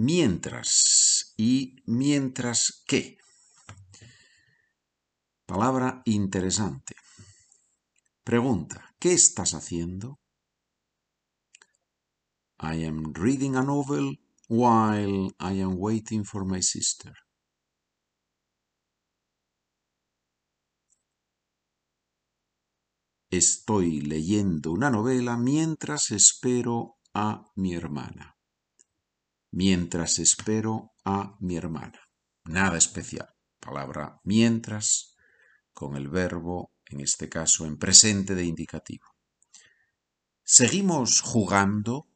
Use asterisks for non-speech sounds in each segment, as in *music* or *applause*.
mientras y mientras que. Palabra interesante. Pregunta, ¿qué estás haciendo? I am reading a novel while I am waiting for my sister. Estoy leyendo una novela mientras espero a mi hermana. Mientras espero a mi hermana. Nada especial. Palabra mientras con el verbo, en este caso en presente de indicativo. Seguimos jugando.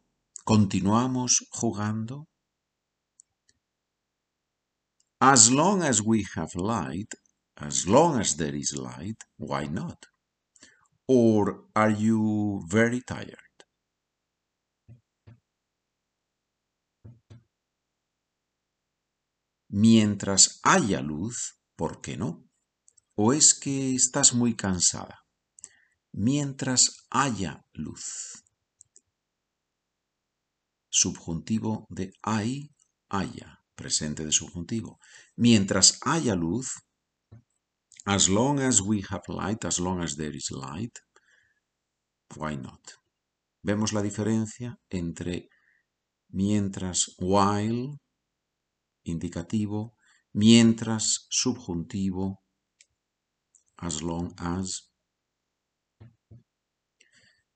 Continuamos jugando. As long as we have light, as long as there is light, why not? Or are you very tired? Mientras haya luz, ¿por qué no? ¿O es que estás muy cansada? Mientras haya luz. Subjuntivo de hay, haya, presente de subjuntivo. Mientras haya luz, As long as we have light, as long as there is light, why not? Vemos la diferencia entre mientras while, indicativo, mientras subjuntivo, as long as.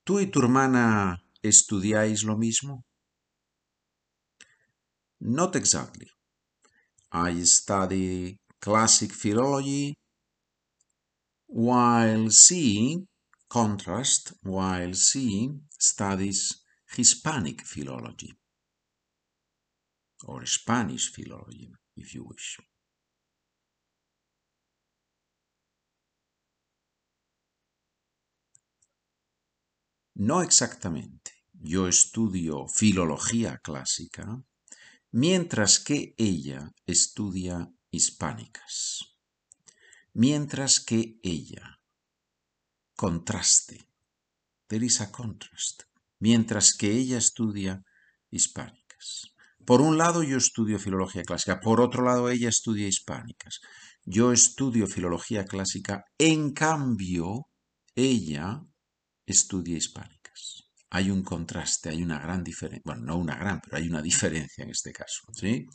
¿Tú y tu hermana estudiáis lo mismo? Not exactly. I study classic philology while C, contrast, while C studies Hispanic philology, or Spanish philology, if you wish. No exactamente. Yo estudio filología clásica, mientras que ella estudia hispánicas mientras que ella. Contraste. There is a contrast. Mientras que ella estudia hispánicas. Por un lado yo estudio filología clásica, por otro lado ella estudia hispánicas. Yo estudio filología clásica, en cambio ella estudia hispánicas. Hay un contraste, hay una gran diferencia. Bueno, no una gran, pero hay una diferencia en este caso. ¿sí?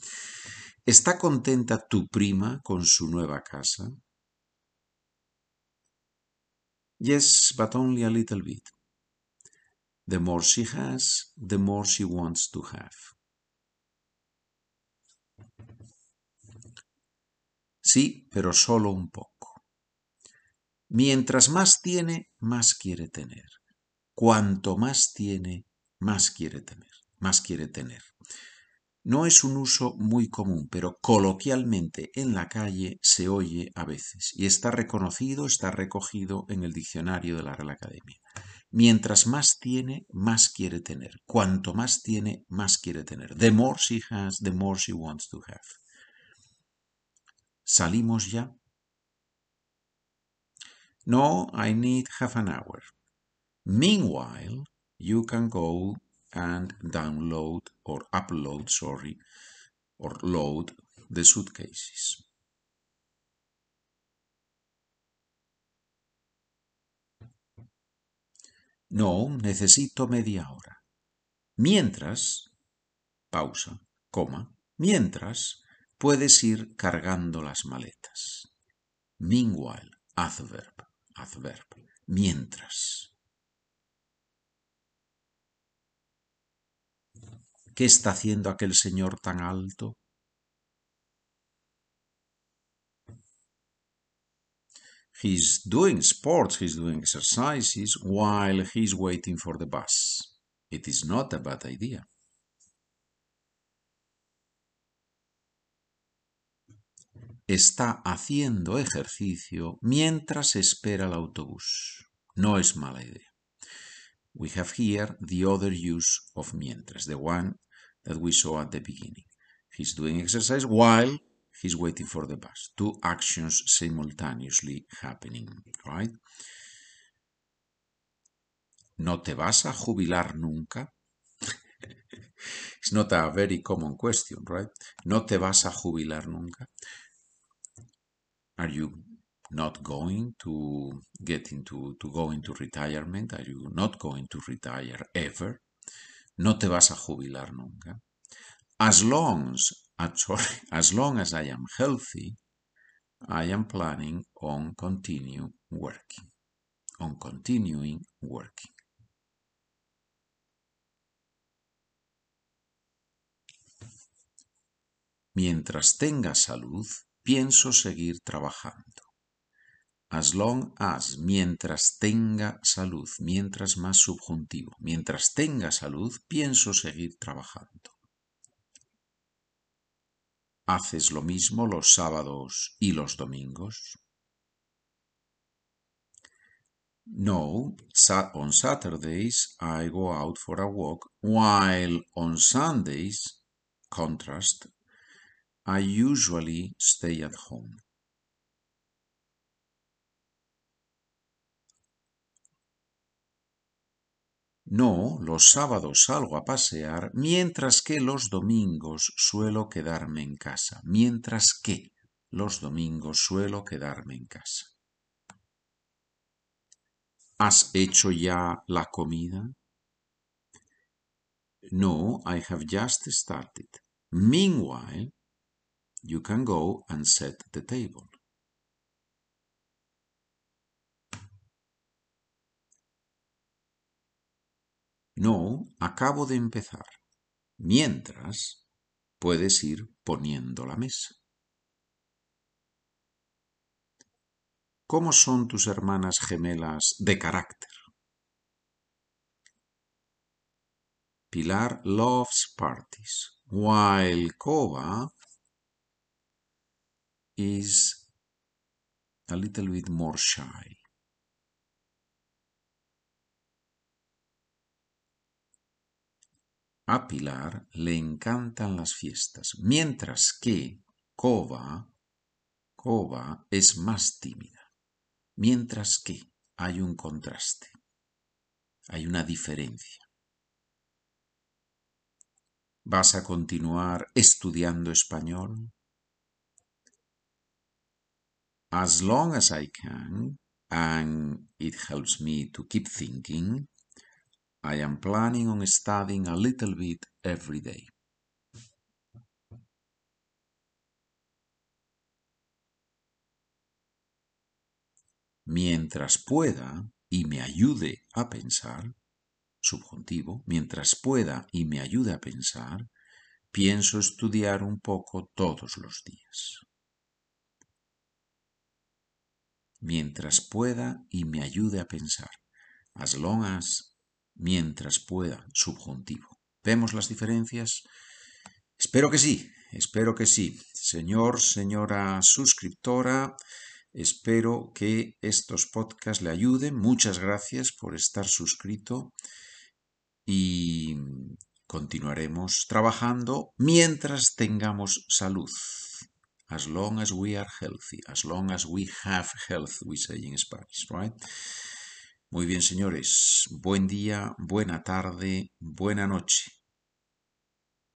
¿Está contenta tu prima con su nueva casa? Yes, but only a little bit. The more she has, the more she wants to have. Sí, pero solo un poco. Mientras más tiene, más quiere tener. Cuanto más tiene, más quiere tener, más quiere tener. No es un uso muy común, pero coloquialmente en la calle se oye a veces y está reconocido, está recogido en el diccionario de la Real Academia. Mientras más tiene, más quiere tener. Cuanto más tiene, más quiere tener. The more she has, the more she wants to have. ¿Salimos ya? No, I need half an hour. Meanwhile, you can go and download or upload, sorry, or load the suitcases. No, necesito media hora. Mientras, pausa, coma, mientras puedes ir cargando las maletas. Meanwhile, adverb, adverb, mientras. ¿Qué está haciendo aquel señor tan alto? He's doing sports, he's doing exercises while he's waiting for the bus. It is not a bad idea. Está haciendo ejercicio mientras espera el autobús. No es mala idea. We have here the other use of mientras, the one that we saw at the beginning. He's doing exercise while he's waiting for the bus. Two actions simultaneously happening, right? ¿No te vas a jubilar nunca? *laughs* it's not a very common question, right? No te vas a jubilar nunca. Are you not going to get into to go into retirement? Are you not going to retire ever? No te vas a jubilar nunca. As long as, *laughs* sorry, as long as I am healthy, I am planning on continue working. On continuing working. Mientras tenga salud, pienso seguir trabajando. As long as, mientras tenga salud, mientras más subjuntivo, mientras tenga salud, pienso seguir trabajando. ¿Haces lo mismo los sábados y los domingos? No, on Saturdays I go out for a walk, while on Sundays, contrast, I usually stay at home. No, los sábados salgo a pasear, mientras que los domingos suelo quedarme en casa. Mientras que los domingos suelo quedarme en casa. ¿Has hecho ya la comida? No, I have just started. Meanwhile, you can go and set the table. No, acabo de empezar. Mientras, puedes ir poniendo la mesa. ¿Cómo son tus hermanas gemelas de carácter? Pilar loves parties, while Kova is a little bit more shy. A Pilar le encantan las fiestas, mientras que Kova, Kova es más tímida, mientras que hay un contraste, hay una diferencia. ¿Vas a continuar estudiando español? As long as I can, and it helps me to keep thinking, I am planning on studying a little bit every day. Mientras pueda y me ayude a pensar, subjuntivo, mientras pueda y me ayude a pensar, pienso estudiar un poco todos los días. Mientras pueda y me ayude a pensar, as long as mientras pueda, subjuntivo. ¿Vemos las diferencias? Espero que sí, espero que sí. Señor, señora suscriptora, espero que estos podcasts le ayuden. Muchas gracias por estar suscrito y continuaremos trabajando mientras tengamos salud. As long as we are healthy, as long as we have health, we say in Spanish, right? Muy bien, señores. Buen día, buena tarde, buena noche.